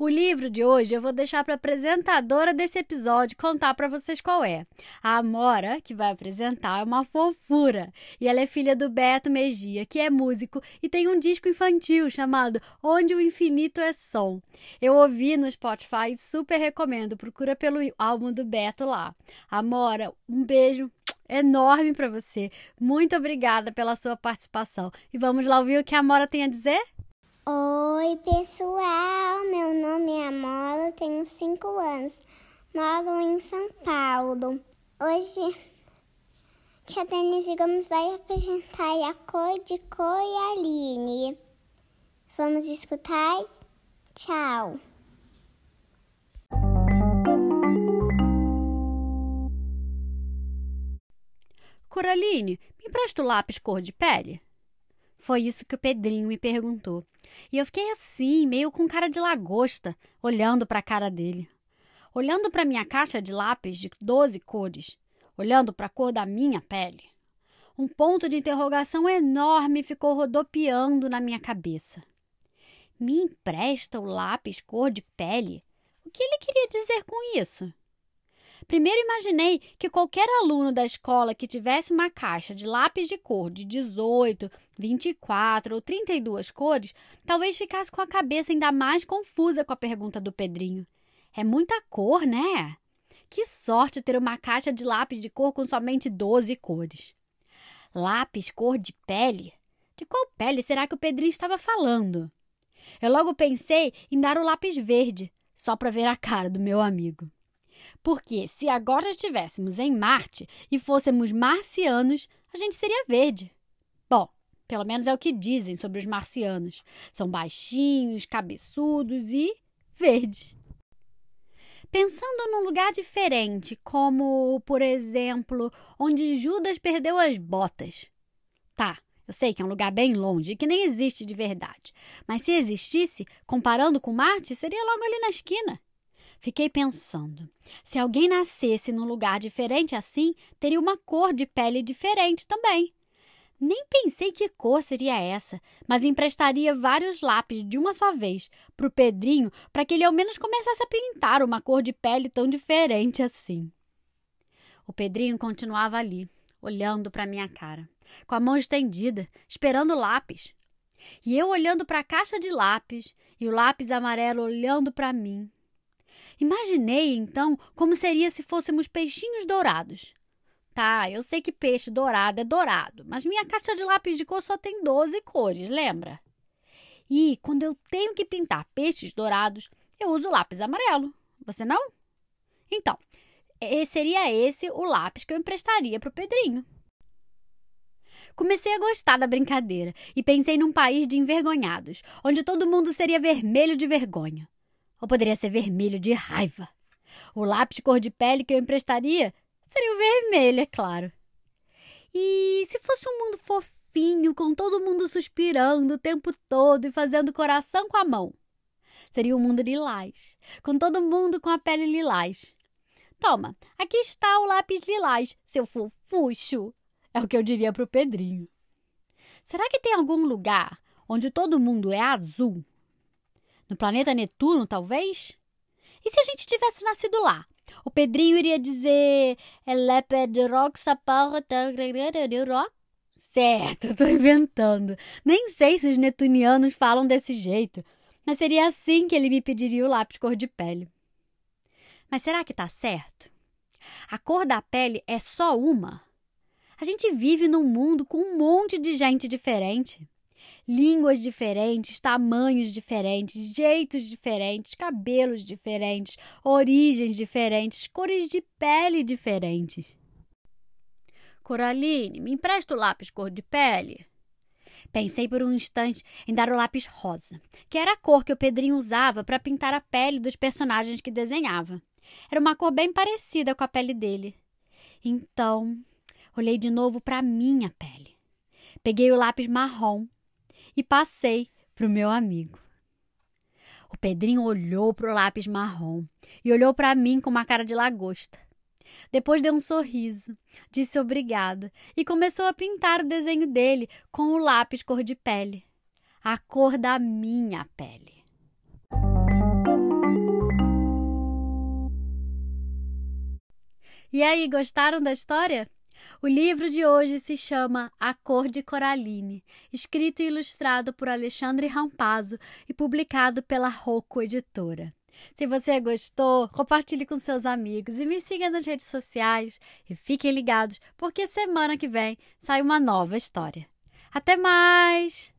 O livro de hoje eu vou deixar para a apresentadora desse episódio contar para vocês qual é. A Amora, que vai apresentar, é uma fofura. E ela é filha do Beto Megia, que é músico e tem um disco infantil chamado Onde o Infinito é Som. Eu ouvi no Spotify e super recomendo. Procura pelo álbum do Beto lá. Amora, um beijo enorme para você. Muito obrigada pela sua participação. E vamos lá ouvir o que a Amora tem a dizer? Oi, pessoal. Meu nome é Amora, tenho 5 anos. Moro em São Paulo. Hoje, Tia Denise Gomes vai apresentar a cor de cor e Aline. Vamos escutar? Tchau. Coraline, me empresta o lápis cor de pele? Foi isso que o Pedrinho me perguntou. E eu fiquei assim, meio com cara de lagosta, olhando para a cara dele. Olhando para minha caixa de lápis de 12 cores, olhando para a cor da minha pele. Um ponto de interrogação enorme ficou rodopiando na minha cabeça. Me empresta o lápis cor de pele? O que ele queria dizer com isso? Primeiro imaginei que qualquer aluno da escola que tivesse uma caixa de lápis de cor de 18, 24 ou 32 cores, talvez ficasse com a cabeça ainda mais confusa com a pergunta do Pedrinho. É muita cor, né? Que sorte ter uma caixa de lápis de cor com somente 12 cores. Lápis cor de pele? De qual pele será que o Pedrinho estava falando? Eu logo pensei em dar o lápis verde, só para ver a cara do meu amigo. Porque se agora estivéssemos em Marte e fôssemos marcianos, a gente seria verde. Bom, pelo menos é o que dizem sobre os marcianos. São baixinhos, cabeçudos e verdes. Pensando num lugar diferente, como, por exemplo, onde Judas perdeu as botas. Tá, eu sei que é um lugar bem longe e que nem existe de verdade. Mas se existisse, comparando com Marte, seria logo ali na esquina. Fiquei pensando: se alguém nascesse num lugar diferente assim, teria uma cor de pele diferente também. Nem pensei que cor seria essa, mas emprestaria vários lápis de uma só vez para o Pedrinho para que ele ao menos começasse a pintar uma cor de pele tão diferente assim. O Pedrinho continuava ali, olhando para minha cara, com a mão estendida, esperando o lápis. E eu olhando para a caixa de lápis e o lápis amarelo olhando para mim. Imaginei, então, como seria se fôssemos peixinhos dourados. Tá, eu sei que peixe dourado é dourado, mas minha caixa de lápis de cor só tem 12 cores, lembra? E quando eu tenho que pintar peixes dourados, eu uso lápis amarelo. Você não? Então, seria esse o lápis que eu emprestaria para o Pedrinho. Comecei a gostar da brincadeira e pensei num país de envergonhados, onde todo mundo seria vermelho de vergonha. Ou poderia ser vermelho de raiva. O lápis de cor de pele que eu emprestaria seria o vermelho, é claro. E se fosse um mundo fofinho, com todo mundo suspirando o tempo todo e fazendo coração com a mão? Seria um mundo lilás, com todo mundo com a pele lilás. Toma, aqui está o lápis lilás, seu fofucho. É o que eu diria para o Pedrinho. Será que tem algum lugar onde todo mundo é azul no planeta Netuno, talvez? E se a gente tivesse nascido lá? O Pedrinho iria dizer. Certo, tô inventando. Nem sei se os netunianos falam desse jeito, mas seria assim que ele me pediria o lápis cor de pele. Mas será que tá certo? A cor da pele é só uma? A gente vive num mundo com um monte de gente diferente línguas diferentes, tamanhos diferentes, jeitos diferentes, cabelos diferentes, origens diferentes, cores de pele diferentes. Coraline, me empresta o lápis cor de pele? Pensei por um instante em dar o lápis rosa, que era a cor que o Pedrinho usava para pintar a pele dos personagens que desenhava. Era uma cor bem parecida com a pele dele. Então, olhei de novo para a minha pele. Peguei o lápis marrom e passei para o meu amigo. O Pedrinho olhou para o lápis marrom e olhou para mim com uma cara de lagosta. Depois deu um sorriso, disse obrigado e começou a pintar o desenho dele com o lápis cor de pele a cor da minha pele. E aí, gostaram da história? O livro de hoje se chama A Cor de Coraline, escrito e ilustrado por Alexandre Rampazzo e publicado pela Rocco Editora. Se você gostou, compartilhe com seus amigos e me siga nas redes sociais e fiquem ligados, porque semana que vem sai uma nova história. Até mais!